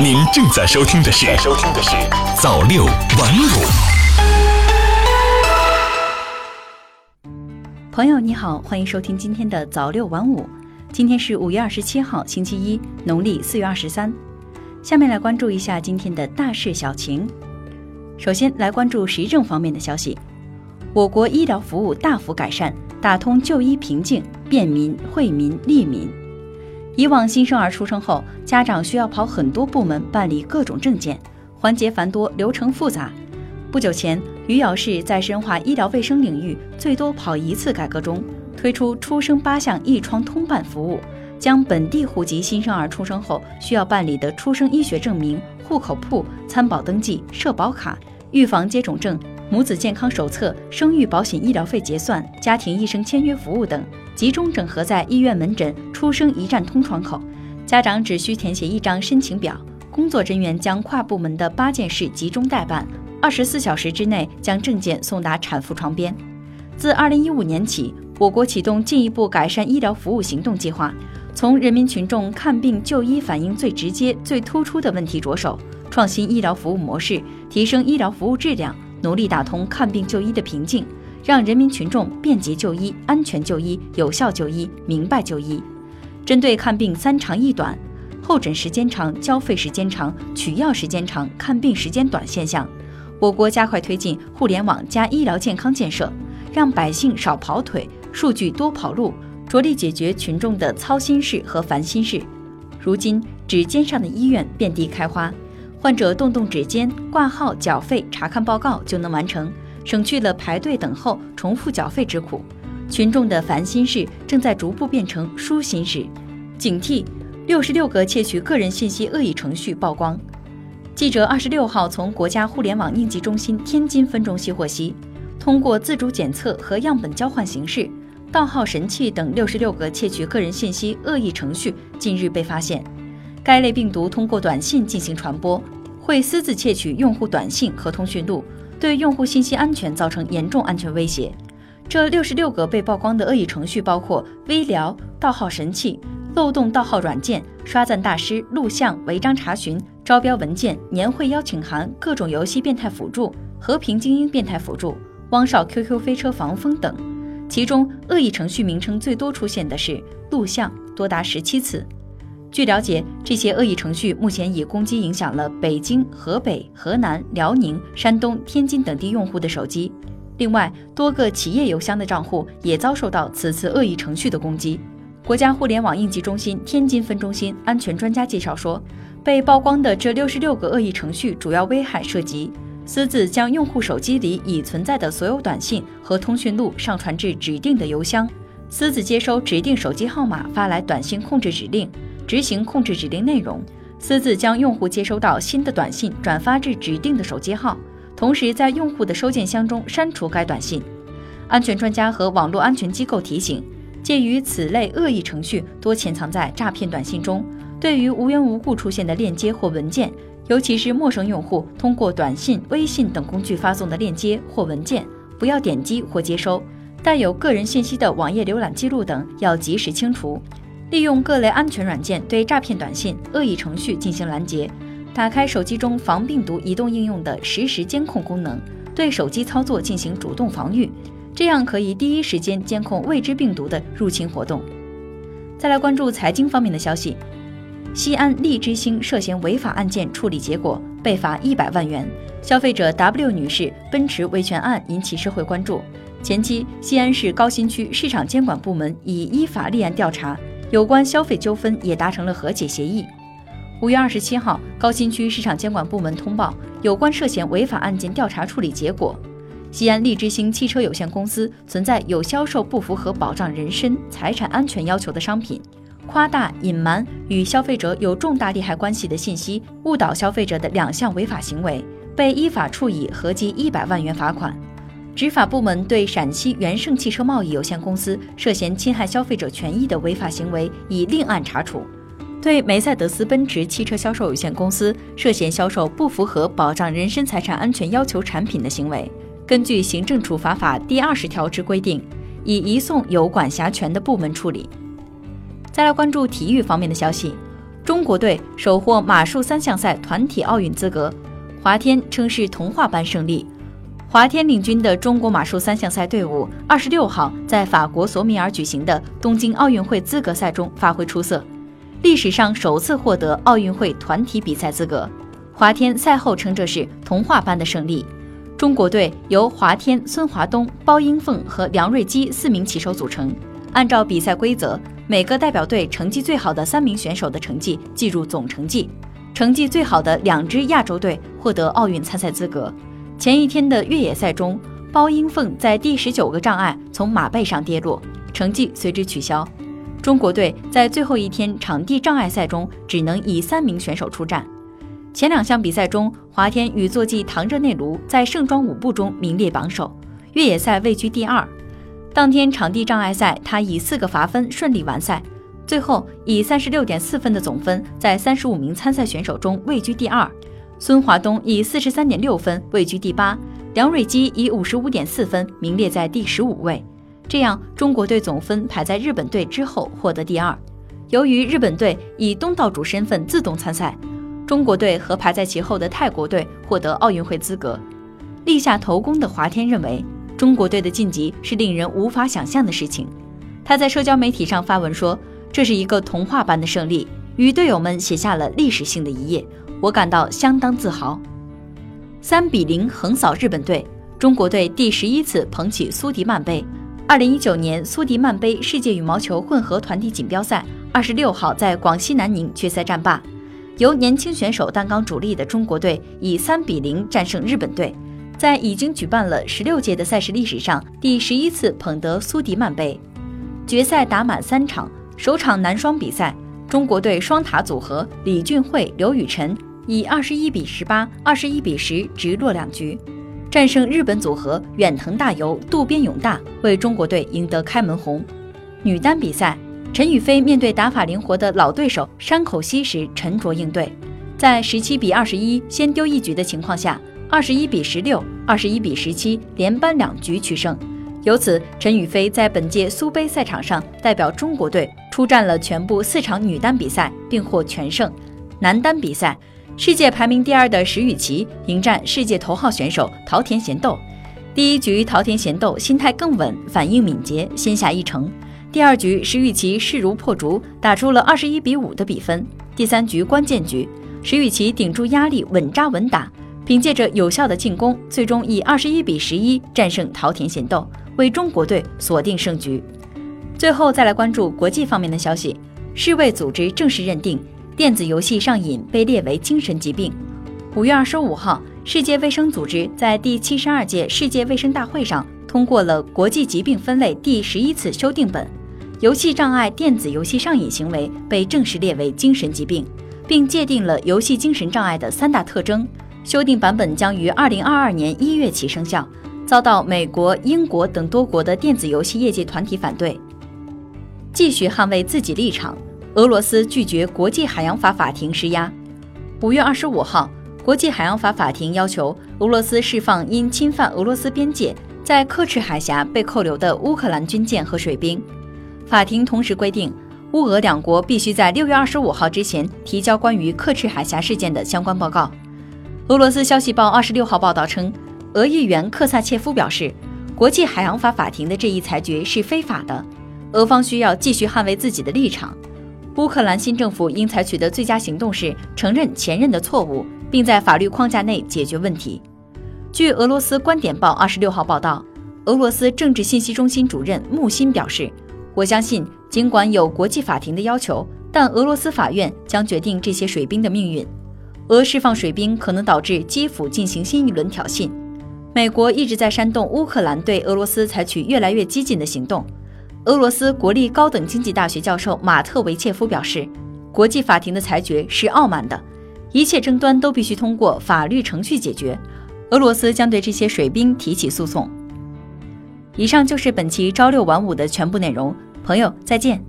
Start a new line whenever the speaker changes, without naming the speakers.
您正在收听的是《收听的是早六晚五》。
朋友你好，欢迎收听今天的早六晚五。今天是五月二十七号，星期一，农历四月二十三。下面来关注一下今天的大事小情。首先来关注时政方面的消息。我国医疗服务大幅改善，打通就医瓶颈，便民、惠民、利民。以往新生儿出生后，家长需要跑很多部门办理各种证件，环节繁多，流程复杂。不久前，余姚市在深化医疗卫生领域最多跑一次改革中，推出出生八项一窗通办服务，将本地户籍新生儿出生后需要办理的出生医学证明、户口簿、参保登记、社保卡、预防接种证。母子健康手册、生育保险医疗费结算、家庭医生签约服务等，集中整合在医院门诊出生一站通窗口。家长只需填写一张申请表，工作人员将跨部门的八件事集中代办，二十四小时之内将证件送达产妇床边。自二零一五年起，我国启动进一步改善医疗服务行动计划，从人民群众看病就医反映最直接、最突出的问题着手，创新医疗服务模式，提升医疗服务质量。努力打通看病就医的瓶颈，让人民群众便捷就医、安全就医、有效就医、明白就医。针对看病三长一短、候诊时间长、交费时间长、取药时间长、看病时间短现象，我国加快推进互联网加医疗健康建设，让百姓少跑腿、数据多跑路，着力解决群众的操心事和烦心事。如今，指尖上的医院遍地开花。患者动动指尖，挂号、缴费、查看报告就能完成，省去了排队等候、重复缴费之苦。群众的烦心事正在逐步变成舒心事。警惕：六十六个窃取个人信息恶意程序曝光。记者二十六号从国家互联网应急中心天津分中心获悉，通过自主检测和样本交换形式，盗号神器等六十六个窃取个人信息恶意程序近日被发现。该类病毒通过短信进行传播，会私自窃取用户短信和通讯录，对用户信息安全造成严重安全威胁。这六十六个被曝光的恶意程序包括微聊、盗号神器、漏洞盗号软件、刷赞大师、录像、违章查询、招标文件、年会邀请函、各种游戏变态辅助、和平精英变态辅助、汪少 QQ 飞车防封等。其中，恶意程序名称最多出现的是录像，多达十七次。据了解，这些恶意程序目前已攻击影响了北京、河北、河南、辽宁、山东、天津等地用户的手机。另外，多个企业邮箱的账户也遭受到此次恶意程序的攻击。国家互联网应急中心天津分中心安全专家介绍说，被曝光的这六十六个恶意程序主要危害涉及私自将用户手机里已存在的所有短信和通讯录上传至指定的邮箱，私自接收指定手机号码发来短信控制指令。执行控制指令内容，私自将用户接收到新的短信转发至指定的手机号，同时在用户的收件箱中删除该短信。安全专家和网络安全机构提醒，鉴于此类恶意程序多潜藏在诈骗短信中，对于无缘无故出现的链接或文件，尤其是陌生用户通过短信、微信等工具发送的链接或文件，不要点击或接收。带有个人信息的网页浏览记录等要及时清除。利用各类安全软件对诈骗短信、恶意程序进行拦截，打开手机中防病毒移动应用的实时监控功能，对手机操作进行主动防御，这样可以第一时间监控未知病毒的入侵活动。再来关注财经方面的消息，西安利之星涉嫌违法案件处理结果，被罚一百万元。消费者 W 女士奔驰维权案引起社会关注。前期，西安市高新区市场监管部门已依法立案调查。有关消费纠纷也达成了和解协议。五月二十七号，高新区市场监管部门通报有关涉嫌违法案件调查处理结果：西安利之星汽车有限公司存在有销售不符合保障人身、财产安全要求的商品，夸大、隐瞒与消费者有重大利害关系的信息，误导消费者的两项违法行为，被依法处以合计一百万元罚款。执法部门对陕西元盛汽车贸易有限公司涉嫌侵害消费者权益的违法行为已另案查处；对梅赛德斯奔驰汽车销售有限公司涉嫌销售不符合保障人身财产安全要求产品的行为，根据行政处罚法第二十条之规定，已移送有管辖权的部门处理。再来关注体育方面的消息，中国队首获马术三项赛团体奥运资格，华天称是童话般胜利。华天领军的中国马术三项赛队伍，二十六号在法国索米尔举行的东京奥运会资格赛中发挥出色，历史上首次获得奥运会团体比赛资格。华天赛后称这是童话般的胜利。中国队由华天、孙华东、包英凤和梁瑞基四名骑手组成，按照比赛规则。每个代表队成绩最好的三名选手的成绩计入总成绩，成绩最好的两支亚洲队获得奥运参赛资格。前一天的越野赛中，包英凤在第十九个障碍从马背上跌落，成绩随之取消。中国队在最后一天场地障碍赛中只能以三名选手出战。前两项比赛中，华天与坐骑唐热内卢在盛装舞步中名列榜首，越野赛位居第二。当天场地障碍赛，他以四个罚分顺利完赛，最后以三十六点四分的总分，在三十五名参赛选手中位居第二。孙华东以四十三点六分位居第八，梁瑞基以五十五点四分名列在第十五位。这样，中国队总分排在日本队之后，获得第二。由于日本队以东道主身份自动参赛，中国队和排在其后的泰国队获得奥运会资格。立下头功的华天认为。中国队的晋级是令人无法想象的事情。他在社交媒体上发文说：“这是一个童话般的胜利，与队友们写下了历史性的一页，我感到相当自豪。”三比零横扫日本队，中国队第十一次捧起苏迪曼杯。二零一九年苏迪曼杯世界羽毛球混合团体锦标赛二十六号在广西南宁决赛战罢，由年轻选手担纲主力的中国队以三比零战胜日本队。在已经举办了十六届的赛事历史上，第十一次捧得苏迪曼杯。决赛打满三场，首场男双比赛，中国队双塔组合李俊慧、刘雨辰以二十一比十八、二十一比十直落两局，战胜日本组合远藤大由、渡边勇大，为中国队赢得开门红。女单比赛，陈雨菲面对打法灵活的老对手山口茜时沉着应对，在十七比二十一先丢一局的情况下。二十一比十六，二十一比十七，连扳两局取胜。由此，陈雨菲在本届苏杯赛场上代表中国队出战了全部四场女单比赛，并获全胜。男单比赛，世界排名第二的石宇奇迎战世界头号选手桃田贤斗。第一局，桃田贤斗心态更稳，反应敏捷，先下一城。第二局，石宇奇势如破竹，打出了二十一比五的比分。第三局关键局，石宇奇顶住压力，稳扎稳打。凭借着有效的进攻，最终以二十一比十一战胜桃田贤斗，为中国队锁定胜局。最后再来关注国际方面的消息，世卫组织正式认定电子游戏上瘾被列为精神疾病。五月二十五号，世界卫生组织在第七十二届世界卫生大会上通过了国际疾病分类第十一次修订本，游戏障碍电子游戏上瘾行为被正式列为精神疾病，并界定了游戏精神障碍的三大特征。修订版本将于二零二二年一月起生效，遭到美国、英国等多国的电子游戏业界团体反对。继续捍卫自己立场，俄罗斯拒绝国际海洋法法庭施压。五月二十五号，国际海洋法法庭要求俄罗斯释放因侵犯俄罗斯边界在刻赤海峡被扣留的乌克兰军舰和水兵。法庭同时规定，乌俄两国必须在六月二十五号之前提交关于刻赤海峡事件的相关报告。俄罗斯消息报二十六号报道称，俄议员克萨切夫表示，国际海洋法法庭的这一裁决是非法的，俄方需要继续捍卫自己的立场。乌克兰新政府应采取的最佳行动是承认前任的错误，并在法律框架内解决问题。据俄罗斯观点报二十六号报道，俄罗斯政治信息中心主任穆辛表示：“我相信，尽管有国际法庭的要求，但俄罗斯法院将决定这些水兵的命运。”俄释放水兵可能导致基辅进行新一轮挑衅。美国一直在煽动乌克兰对俄罗斯采取越来越激进的行动。俄罗斯国立高等经济大学教授马特维切夫表示，国际法庭的裁决是傲慢的，一切争端都必须通过法律程序解决。俄罗斯将对这些水兵提起诉讼。以上就是本期朝六晚五的全部内容，朋友再见。